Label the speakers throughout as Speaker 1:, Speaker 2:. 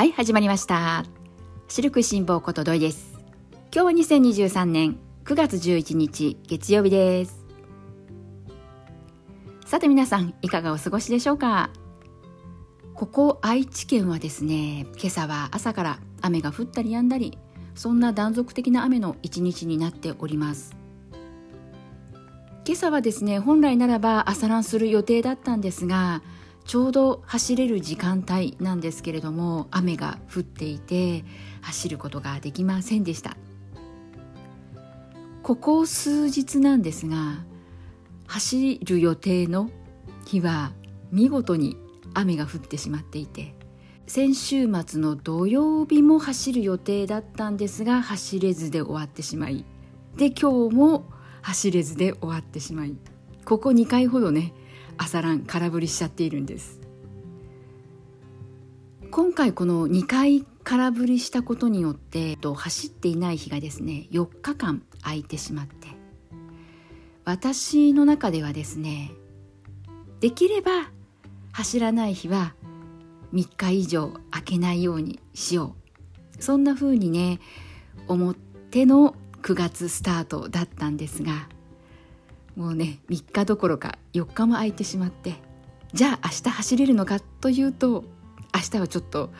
Speaker 1: はい始まりました。シルク辛抱こと土井です。今日は2023年9月11日月曜日です。さて皆さんいかがお過ごしでしょうか？ここ愛知県はですね今朝は朝から雨が降ったり止んだりそんな断続的な雨の一日になっております。今朝はですね本来ならば朝ランする予定だったんですがちょうど走れる時間帯なんですけれども雨が降っていて走ることができませんでした。ここ数日なんですが走る予定の日は見事に雨が降ってしまっていて先週末の土曜日も走る予定だったんですが走れずで終わってしまいで今日も走れずで終わってしまいここ2回ほどね朝ラン空振りしちゃっているんです。今回この2回空振りしたことによって走っていない日がですね4日間空いてしまって。私の中ではですねできれば走らない日は3日以上空けないようにしよう。そんな風にね思っての9月スタートだったんですがもうね3日どころか4日も空いてしまってじゃあ明日走れるのかというと明日はちょっと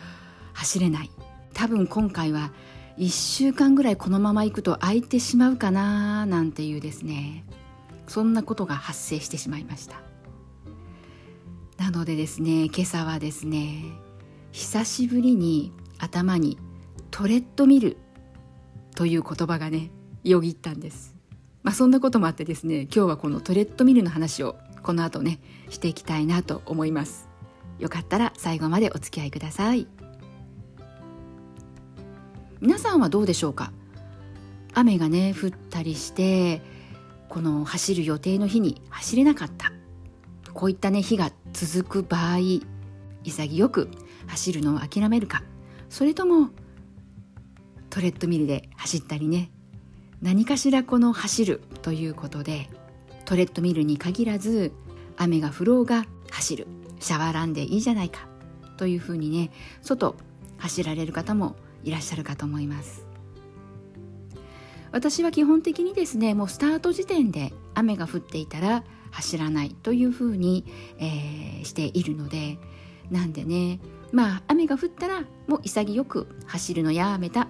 Speaker 1: 走れない。多分今回は1週間ぐらいこのまま行くと空いてしまうかななんていうですね。そんなことが発生してしまいました。なのでですね今朝はですね久しぶりに頭にトレッドミルという言葉がねよぎったんです。まあ、そんなこともあってですね今日はこのトレッドミルの話をこの後ねしていきたいなと思います。よかったら最後までお付き合いください。皆さんはどうでしょうか？雨がね降ったりしてこの走る予定の日に走れなかった。こういったね日が続く場合潔く走るのを諦めるか。それともトレッドミルで走ったりね何かしらこの走るということでトレッドミルに限らず雨が降ろうが走る。シャワーランでいいじゃないかというふうにね外走られる方もいらっしゃるかと思います。私は基本的にですねもうスタート時点で雨が降っていたら走らないというふうに、えー、しているのでなんでねまあ雨が降ったらもう潔く走るのやめた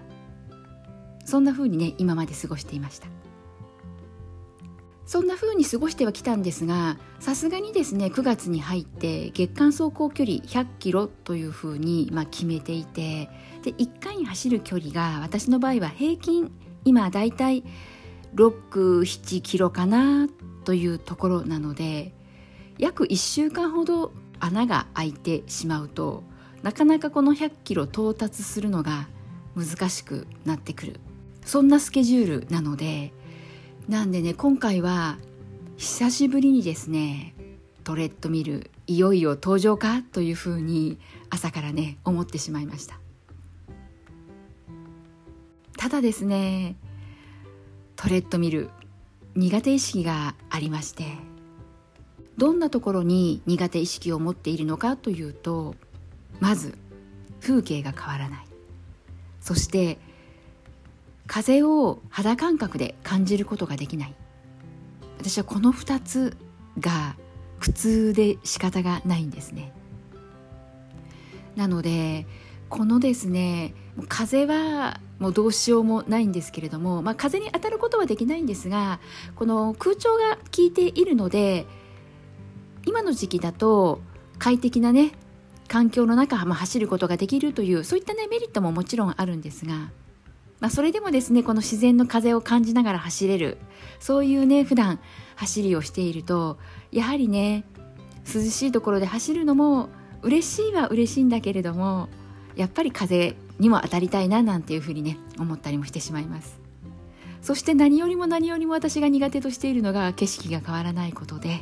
Speaker 1: そんな風にね今まで過ごしていました。そんな風に過ごしてはきたんですがさすがにですね9月に入って月間走行距離100キロという風にまあ決めていてで1回に走る距離が私の場合は平均今だいたい67キロかなというところなので約1週間ほど穴が開いてしまうとなかなかこの100キロ到達するのが難しくなってくる。そんなスケジュールなのでなんでね今回は久しぶりにですねトレッドミルいよいよ登場かというふうに朝からね思ってしまいました。ただですねトレッドミル苦手意識がありましてどんなところに苦手意識を持っているのかというとまず風景が変わらない。そして風を肌感覚で感じることができない。私はこの2つが苦痛で仕方がないんですね。なのでこのですね風はもうどうしようもないんですけれども、まあ、風に当たることはできないんですがこの空調が効いているので今の時期だと快適なね環境の中、まあ、走ることができるというそういったねメリットももちろんあるんですがまあ、それでもですねこの自然の風を感じながら走れる。そういうね普段走りをしているとやはりね涼しいところで走るのも嬉しいは嬉しいんだけれどもやっぱり風にも当たりたいななんていうふうにね思ったりもしてしまいます。そして何よりも何よりも私が苦手としているのが景色が変わらないことで。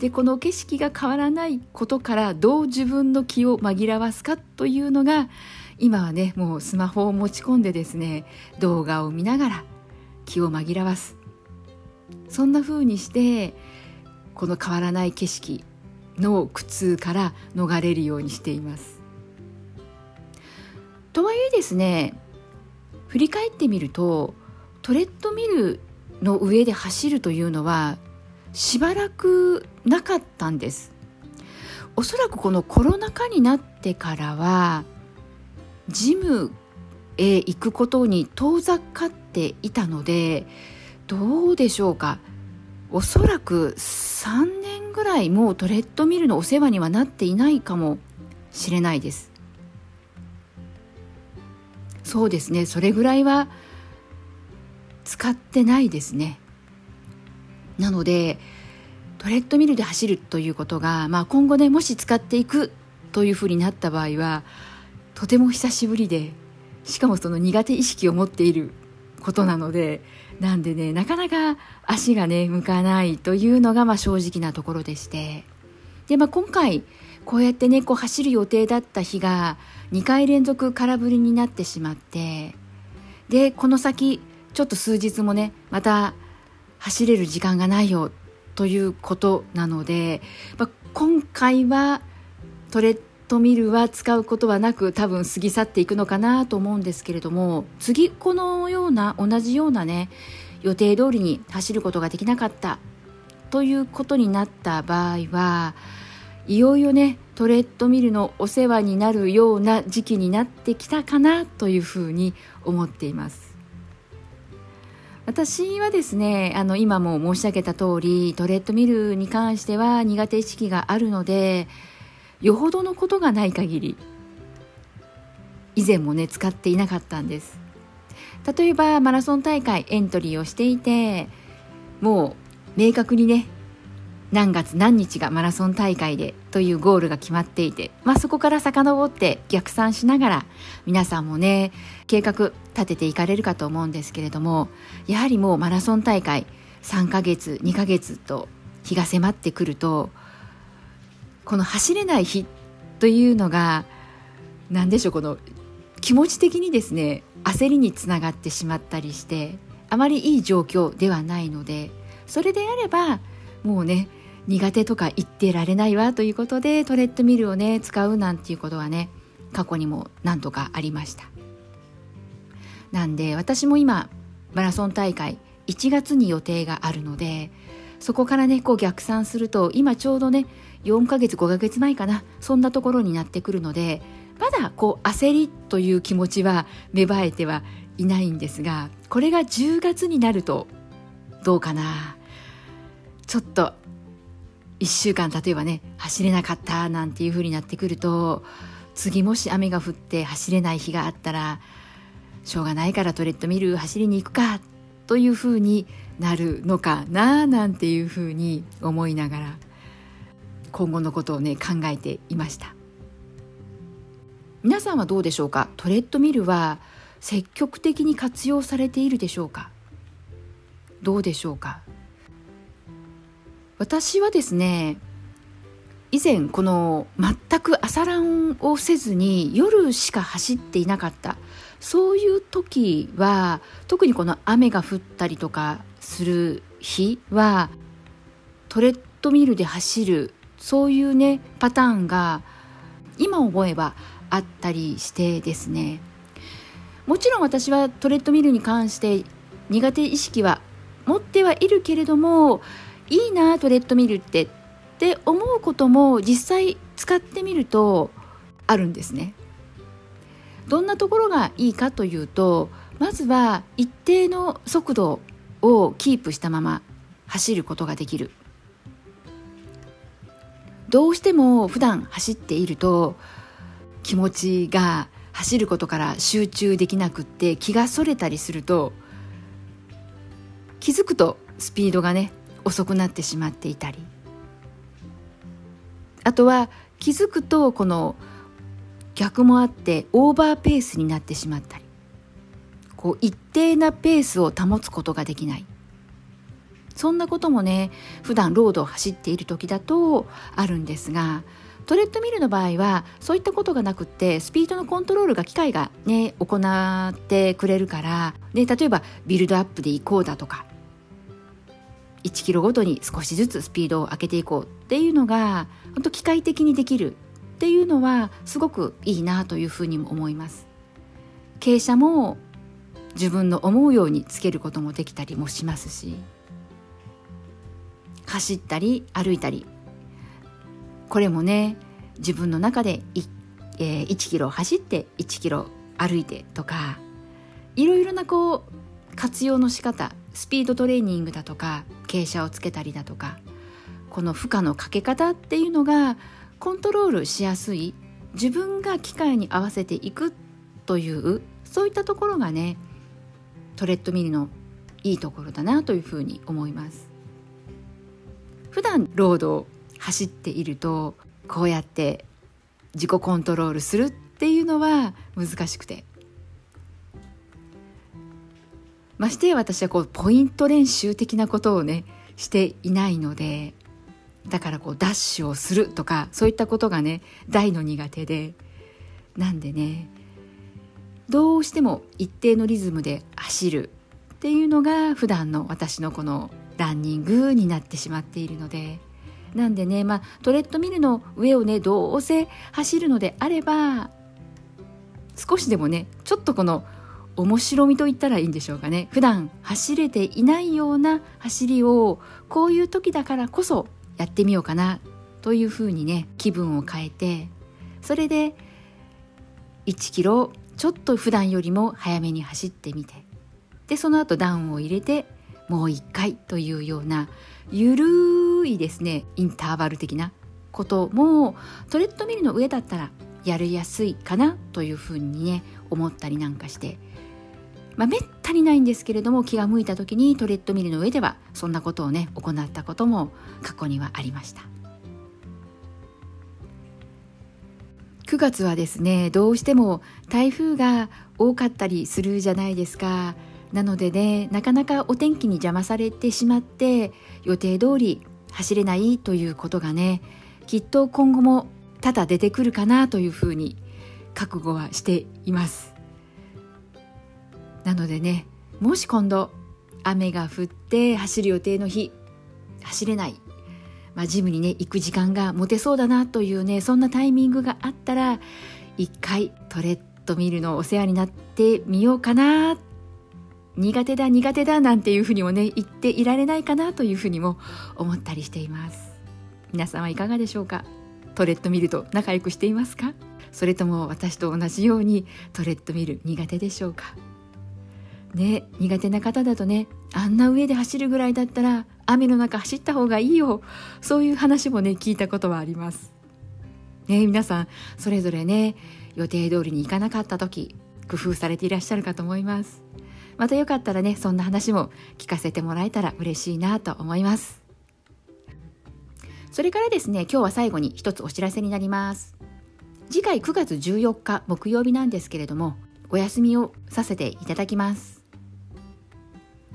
Speaker 1: でこの景色が変わらないことからどう自分の気を紛らわすかというのが今はねもうスマホを持ち込んでですね動画を見ながら気を紛らわす。そんな風にしてこの変わらない景色の苦痛から逃れるようにしています。とはいえですね振り返ってみるとトレッドミルの上で走るというのはしばらくなかったんです。おそらくこのコロナ禍になってからはジムへ行くことに遠ざかっていたのでどうでしょうか？おそらく3年ぐらいもうトレッドミルのお世話にはなっていないかもしれないです。そうですね。それぐらいは使ってないですね。なのでトレッドミルで走るということが、まあ、今後ねもし使っていくというふうになった場合はとても久しぶりでしかもその苦手意識を持っていることなのでなんでねなかなか足がね向かないというのがまあ正直なところでして。で、まあ、今回こうやってねこう走る予定だった日が2回連続空振りになってしまってでこの先ちょっと数日もねまた走れる時間がないよということなので、まあ、今回はトレッドミルは使うことはなく多分過ぎ去っていくのかなと思うんですけれども次このような同じようなね予定通りに走ることができなかったということになった場合はいよいよねトレッドミルのお世話になるような時期になってきたかなというふうに思っています。私はですねあの今も申し上げた通りトレッドミルに関しては苦手意識があるのでよほどのことがない限り以前もね使っていなかったんです。例えばマラソン大会エントリーをしていてもう明確にね何月何日がマラソン大会でというゴールが決まっていて、まあ、そこから遡って逆算しながら皆さんもね計画立てていかれるかと思うんですけれどもやはりもうマラソン大会3ヶ月2ヶ月と日が迫ってくるとこの走れない日というのが何でしょうこの気持ち的にですね焦りにつながってしまったりしてあまりいい状況ではないのでそれであればもうね苦手とか言ってられないわということでトレッドミルをね使うなんていうことはね過去にも何度かありました。なんで私も今マラソン大会1月に予定があるのでそこからねこう逆算すると今ちょうどね4ヶ月5ヶ月前かな。そんなところになってくるのでまだこう焦りという気持ちは芽生えてはいないんですがこれが10月になるとどうかな。ちょっと1週間例えばね走れなかったなんていう風になってくると次もし雨が降って走れない日があったらしょうがないからトレッドミル走りに行くかという風になるのかななんていう風に思いながら。今後のことをね考えていました。皆さんはどうでしょうか？トレッドミルは積極的に活用されているでしょうか？どうでしょうか？私はですね以前この全く朝ランをせずに夜しか走っていなかったそういう時は特にこの雨が降ったりとかする日はトレッドミルで走るそういうねパターンが今思えばあったりしてですねもちろん私はトレッドミルに関して苦手意識は持ってはいるけれどもいいなトレッドミルってって思うことも実際使ってみるとあるんですね。どんなところがいいかというとまずは一定の速度をキープしたまま走ることができるどうしても普段走っていると気持ちが走ることから集中できなくって気がそれたりすると気づくとスピードがね遅くなってしまっていたり。あとは気づくとこの逆もあってオーバーペースになってしまったり。こう一定なペースを保つことができない。そんなこともね普段ロードを走っている時だとあるんですがトレッドミルの場合はそういったことがなくってスピードのコントロールが機械がね行ってくれるからで例えばビルドアップで行こうだとか1キロごとに少しずつスピードを上げていこうっていうのが本当機械的にできるっていうのはすごくいいなというふうにも思います。傾斜も自分の思うようにつけることもできたりもしますし走ったり歩いたり。これもね自分の中で 1,、えー、1キロ走って1キロ歩いてとかいろいろなこう活用の仕方スピードトレーニングだとか傾斜をつけたりだとかこの負荷のかけ方っていうのがコントロールしやすい自分が機械に合わせていくというそういったところがねトレッドミルのいいところだなというふうに思います。普段ロードを走っているとこうやって自己コントロールするっていうのは難しくて。まして私はこうポイント練習的なことをねしていないのでだからこうダッシュをするとかそういったことがね大の苦手で。なんでねどうしても一定のリズムで走るっていうのが普段の私のこのランニングになってしまっているので。なんでね、まあ、トレッドミルの上をねどうせ走るのであれば少しでもねちょっとこの面白みと言ったらいいんでしょうかね。普段走れていないような走りをこういう時だからこそやってみようかなというふうにね気分を変えてそれで1キロちょっと普段よりも早めに走ってみてでその後ダウンを入れてもう1回というようなゆるいですねインターバル的なこともトレッドミルの上だったらやりやすいかなというふうにね思ったりなんかして。まあ、めったにないんですけれども気が向いた時にトレッドミルの上ではそんなことをね行ったことも過去にはありました。9月はですねどうしても台風が多かったりするじゃないですか。なのでねなかなかお天気に邪魔されてしまって予定通り走れないということがねきっと今後も多々出てくるかなというふうに覚悟はしています。なのでねもし今度雨が降って走る予定の日走れない、まあ、ジムにね行く時間が持てそうだなというねそんなタイミングがあったら一回トレッドミルのお世話になってみようかな苦手だ苦手だなんていうふうにもね言っていられないかなというふうにも思ったりしています。皆さんはいかがでしょうか？トレッドミルと仲良くしていますか？それとも私と同じようにトレッドミル苦手でしょうか？ね苦手な方だとねあんな上で走るぐらいだったら雨の中走った方がいいよ。そういう話もね聞いたことはあります。ね皆さんそれぞれね予定通りに行かなかった時工夫されていらっしゃるかと思います。またよかったらねそんな話も聞かせてもらえたら嬉しいなと思います。それからですね今日は最後に一つお知らせになります。次回9月14日木曜日なんですけれどもお休みをさせていただきます。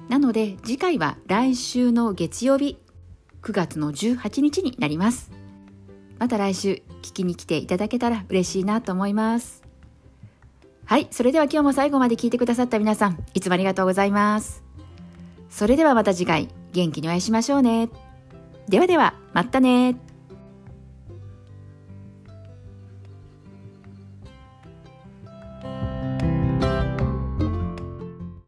Speaker 1: なので次回は来週の月曜日9月の18日になります。また来週聞きに来ていただけたら嬉しいなと思います。はいそれでは今日も最後まで聞いてくださった皆さんいつもありがとうございます。それではまた次回元気にお会いしましょうね。ではではまたね。